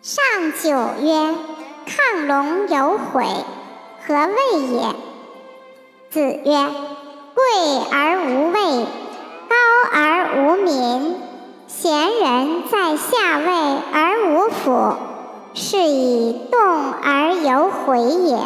上九曰亢龙有悔，何谓也？子曰：贵而无畏，高而无民，贤人在下位而无辅，是以动而有悔也。